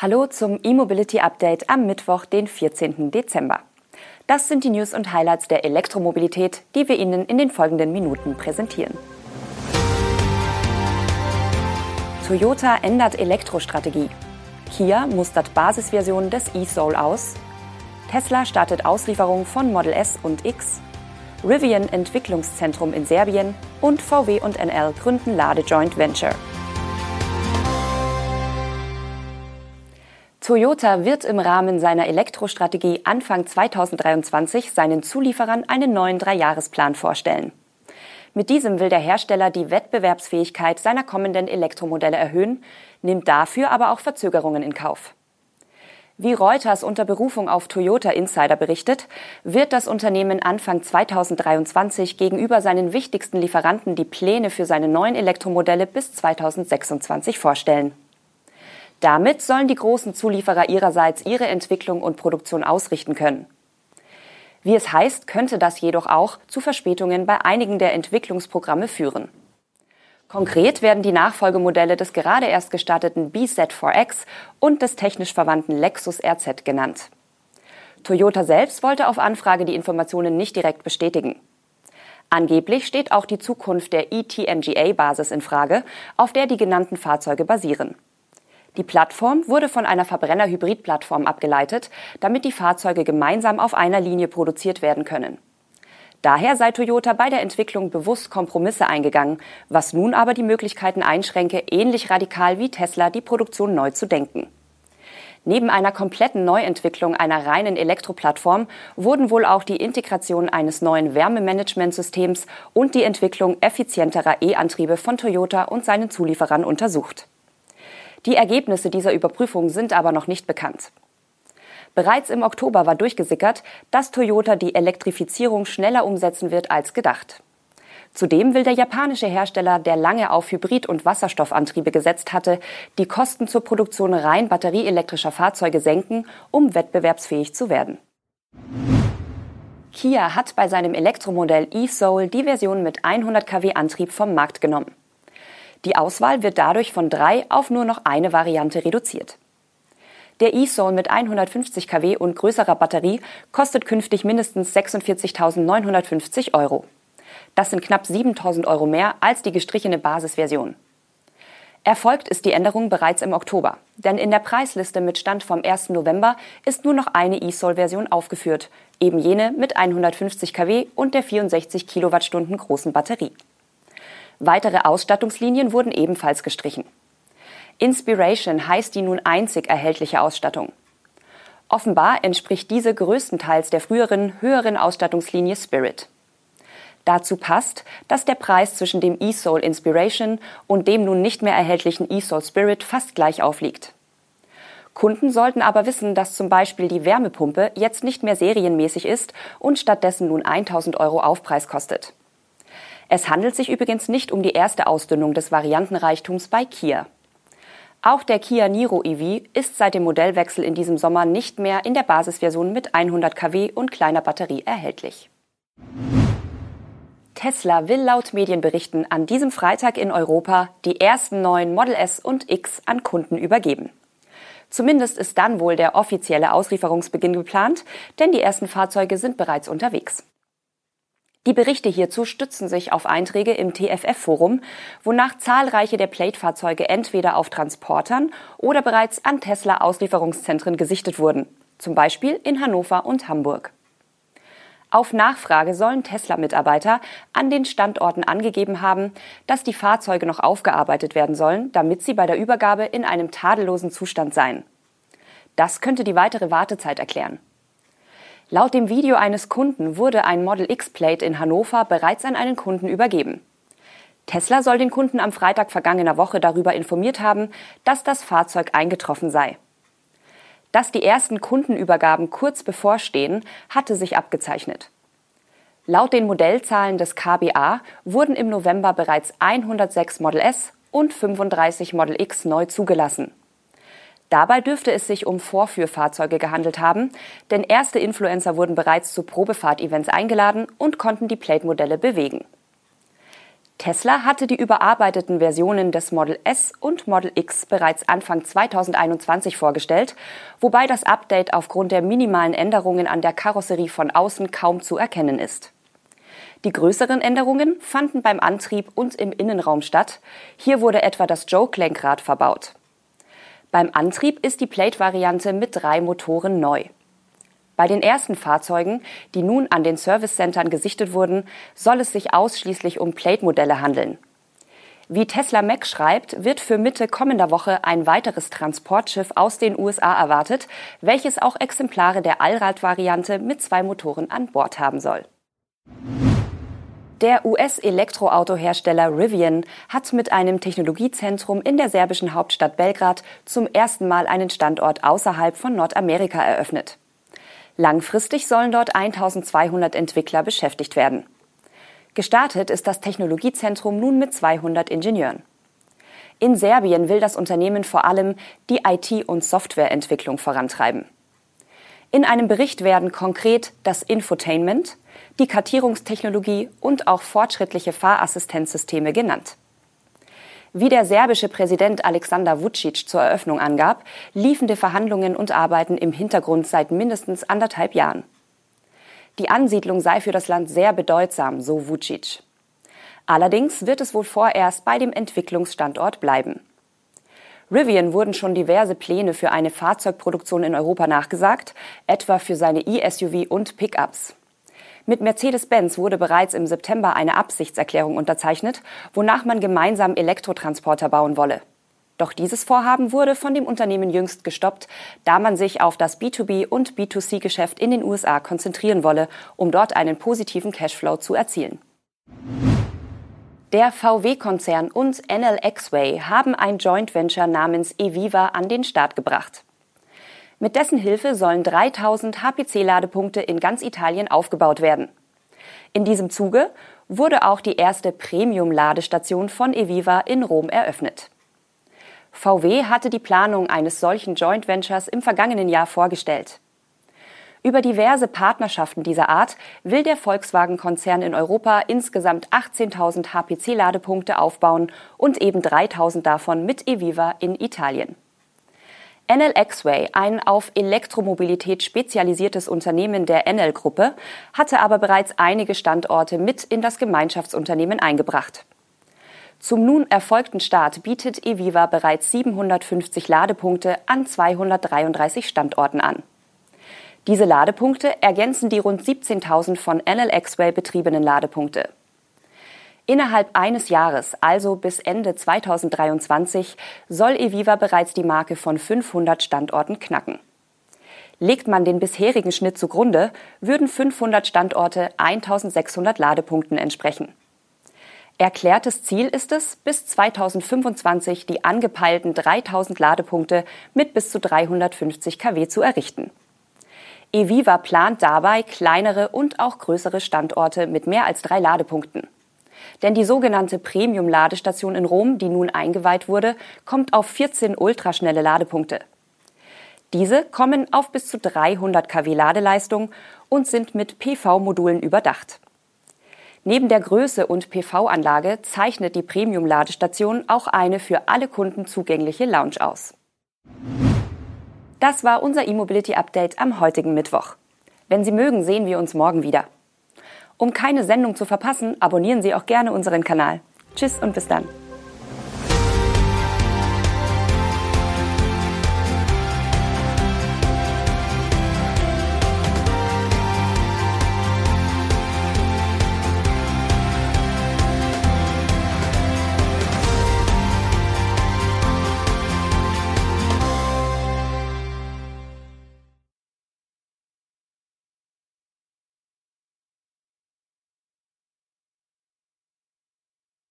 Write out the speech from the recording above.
Hallo zum E-Mobility Update am Mittwoch, den 14. Dezember. Das sind die News und Highlights der Elektromobilität, die wir Ihnen in den folgenden Minuten präsentieren. Toyota ändert Elektrostrategie. Kia mustert Basisversionen des e-Soul aus. Tesla startet Auslieferung von Model S und X. Rivian Entwicklungszentrum in Serbien und VW und NL gründen Lade Joint Venture. Toyota wird im Rahmen seiner Elektrostrategie Anfang 2023 seinen Zulieferern einen neuen Dreijahresplan vorstellen. Mit diesem will der Hersteller die Wettbewerbsfähigkeit seiner kommenden Elektromodelle erhöhen, nimmt dafür aber auch Verzögerungen in Kauf. Wie Reuters unter Berufung auf Toyota Insider berichtet, wird das Unternehmen Anfang 2023 gegenüber seinen wichtigsten Lieferanten die Pläne für seine neuen Elektromodelle bis 2026 vorstellen. Damit sollen die großen Zulieferer ihrerseits ihre Entwicklung und Produktion ausrichten können. Wie es heißt, könnte das jedoch auch zu Verspätungen bei einigen der Entwicklungsprogramme führen. Konkret werden die Nachfolgemodelle des gerade erst gestarteten BZ4X und des technisch verwandten Lexus RZ genannt. Toyota selbst wollte auf Anfrage die Informationen nicht direkt bestätigen. Angeblich steht auch die Zukunft der ETNGA-Basis in Frage, auf der die genannten Fahrzeuge basieren. Die Plattform wurde von einer Verbrenner-Hybrid-Plattform abgeleitet, damit die Fahrzeuge gemeinsam auf einer Linie produziert werden können. Daher sei Toyota bei der Entwicklung bewusst Kompromisse eingegangen, was nun aber die Möglichkeiten einschränke, ähnlich radikal wie Tesla die Produktion neu zu denken. Neben einer kompletten Neuentwicklung einer reinen Elektroplattform wurden wohl auch die Integration eines neuen Wärmemanagementsystems und die Entwicklung effizienterer E-Antriebe von Toyota und seinen Zulieferern untersucht. Die Ergebnisse dieser Überprüfung sind aber noch nicht bekannt. Bereits im Oktober war durchgesickert, dass Toyota die Elektrifizierung schneller umsetzen wird als gedacht. Zudem will der japanische Hersteller, der lange auf Hybrid- und Wasserstoffantriebe gesetzt hatte, die Kosten zur Produktion rein batterieelektrischer Fahrzeuge senken, um wettbewerbsfähig zu werden. Kia hat bei seinem Elektromodell e-Soul die Version mit 100 kW Antrieb vom Markt genommen. Die Auswahl wird dadurch von drei auf nur noch eine Variante reduziert. Der e-Soul mit 150 kW und größerer Batterie kostet künftig mindestens 46.950 Euro. Das sind knapp 7.000 Euro mehr als die gestrichene Basisversion. Erfolgt ist die Änderung bereits im Oktober, denn in der Preisliste mit Stand vom 1. November ist nur noch eine e-Soul-Version aufgeführt, eben jene mit 150 kW und der 64 Kilowattstunden großen Batterie. Weitere Ausstattungslinien wurden ebenfalls gestrichen. Inspiration heißt die nun einzig erhältliche Ausstattung. Offenbar entspricht diese größtenteils der früheren, höheren Ausstattungslinie Spirit. Dazu passt, dass der Preis zwischen dem eSoul Inspiration und dem nun nicht mehr erhältlichen eSoul Spirit fast gleich aufliegt. Kunden sollten aber wissen, dass zum Beispiel die Wärmepumpe jetzt nicht mehr serienmäßig ist und stattdessen nun 1000 Euro Aufpreis kostet. Es handelt sich übrigens nicht um die erste Ausdünnung des Variantenreichtums bei Kia. Auch der Kia Niro EV ist seit dem Modellwechsel in diesem Sommer nicht mehr in der Basisversion mit 100 kW und kleiner Batterie erhältlich. Tesla will laut Medienberichten an diesem Freitag in Europa die ersten neuen Model S und X an Kunden übergeben. Zumindest ist dann wohl der offizielle Auslieferungsbeginn geplant, denn die ersten Fahrzeuge sind bereits unterwegs. Die Berichte hierzu stützen sich auf Einträge im TFF-Forum, wonach zahlreiche der Plate-Fahrzeuge entweder auf Transportern oder bereits an Tesla-Auslieferungszentren gesichtet wurden, zum Beispiel in Hannover und Hamburg. Auf Nachfrage sollen Tesla-Mitarbeiter an den Standorten angegeben haben, dass die Fahrzeuge noch aufgearbeitet werden sollen, damit sie bei der Übergabe in einem tadellosen Zustand seien. Das könnte die weitere Wartezeit erklären. Laut dem Video eines Kunden wurde ein Model X Plate in Hannover bereits an einen Kunden übergeben. Tesla soll den Kunden am Freitag vergangener Woche darüber informiert haben, dass das Fahrzeug eingetroffen sei. Dass die ersten Kundenübergaben kurz bevorstehen, hatte sich abgezeichnet. Laut den Modellzahlen des KBA wurden im November bereits 106 Model S und 35 Model X neu zugelassen. Dabei dürfte es sich um Vorführfahrzeuge gehandelt haben, denn erste Influencer wurden bereits zu Probefahrt-Events eingeladen und konnten die Plate-Modelle bewegen. Tesla hatte die überarbeiteten Versionen des Model S und Model X bereits Anfang 2021 vorgestellt, wobei das Update aufgrund der minimalen Änderungen an der Karosserie von außen kaum zu erkennen ist. Die größeren Änderungen fanden beim Antrieb und im Innenraum statt. Hier wurde etwa das Joke-Lenkrad verbaut. Beim Antrieb ist die Plate-Variante mit drei Motoren neu. Bei den ersten Fahrzeugen, die nun an den Service-Centern gesichtet wurden, soll es sich ausschließlich um Plate-Modelle handeln. Wie Tesla Mac schreibt, wird für Mitte kommender Woche ein weiteres Transportschiff aus den USA erwartet, welches auch Exemplare der Allrad-Variante mit zwei Motoren an Bord haben soll. Der US-Elektroautohersteller Rivian hat mit einem Technologiezentrum in der serbischen Hauptstadt Belgrad zum ersten Mal einen Standort außerhalb von Nordamerika eröffnet. Langfristig sollen dort 1200 Entwickler beschäftigt werden. Gestartet ist das Technologiezentrum nun mit 200 Ingenieuren. In Serbien will das Unternehmen vor allem die IT- und Softwareentwicklung vorantreiben. In einem Bericht werden konkret das Infotainment, die Kartierungstechnologie und auch fortschrittliche Fahrassistenzsysteme genannt. Wie der serbische Präsident Alexander Vucic zur Eröffnung angab, liefen die Verhandlungen und Arbeiten im Hintergrund seit mindestens anderthalb Jahren. Die Ansiedlung sei für das Land sehr bedeutsam, so Vucic. Allerdings wird es wohl vorerst bei dem Entwicklungsstandort bleiben. Rivian wurden schon diverse Pläne für eine Fahrzeugproduktion in Europa nachgesagt, etwa für seine E-SUV und Pickups. Mit Mercedes-Benz wurde bereits im September eine Absichtserklärung unterzeichnet, wonach man gemeinsam Elektrotransporter bauen wolle. Doch dieses Vorhaben wurde von dem Unternehmen jüngst gestoppt, da man sich auf das B2B und B2C-Geschäft in den USA konzentrieren wolle, um dort einen positiven Cashflow zu erzielen. Der VW-Konzern und NL X-Way haben ein Joint Venture namens Eviva an den Start gebracht. Mit dessen Hilfe sollen 3000 HPC-Ladepunkte in ganz Italien aufgebaut werden. In diesem Zuge wurde auch die erste Premium-Ladestation von Eviva in Rom eröffnet. VW hatte die Planung eines solchen Joint Ventures im vergangenen Jahr vorgestellt. Über diverse Partnerschaften dieser Art will der Volkswagen-Konzern in Europa insgesamt 18.000 HPC-Ladepunkte aufbauen und eben 3.000 davon mit Eviva in Italien. NL X-Way, ein auf Elektromobilität spezialisiertes Unternehmen der NL-Gruppe, hatte aber bereits einige Standorte mit in das Gemeinschaftsunternehmen eingebracht. Zum nun erfolgten Start bietet Eviva bereits 750 Ladepunkte an 233 Standorten an. Diese Ladepunkte ergänzen die rund 17.000 von NL X-Way betriebenen Ladepunkte. Innerhalb eines Jahres, also bis Ende 2023, soll Eviva bereits die Marke von 500 Standorten knacken. Legt man den bisherigen Schnitt zugrunde, würden 500 Standorte 1600 Ladepunkten entsprechen. Erklärtes Ziel ist es, bis 2025 die angepeilten 3000 Ladepunkte mit bis zu 350 kW zu errichten. Eviva plant dabei kleinere und auch größere Standorte mit mehr als drei Ladepunkten. Denn die sogenannte Premium-Ladestation in Rom, die nun eingeweiht wurde, kommt auf 14 ultraschnelle Ladepunkte. Diese kommen auf bis zu 300 kW Ladeleistung und sind mit PV-Modulen überdacht. Neben der Größe und PV-Anlage zeichnet die Premium-Ladestation auch eine für alle Kunden zugängliche Lounge aus. Das war unser E-Mobility-Update am heutigen Mittwoch. Wenn Sie mögen, sehen wir uns morgen wieder. Um keine Sendung zu verpassen, abonnieren Sie auch gerne unseren Kanal. Tschüss und bis dann.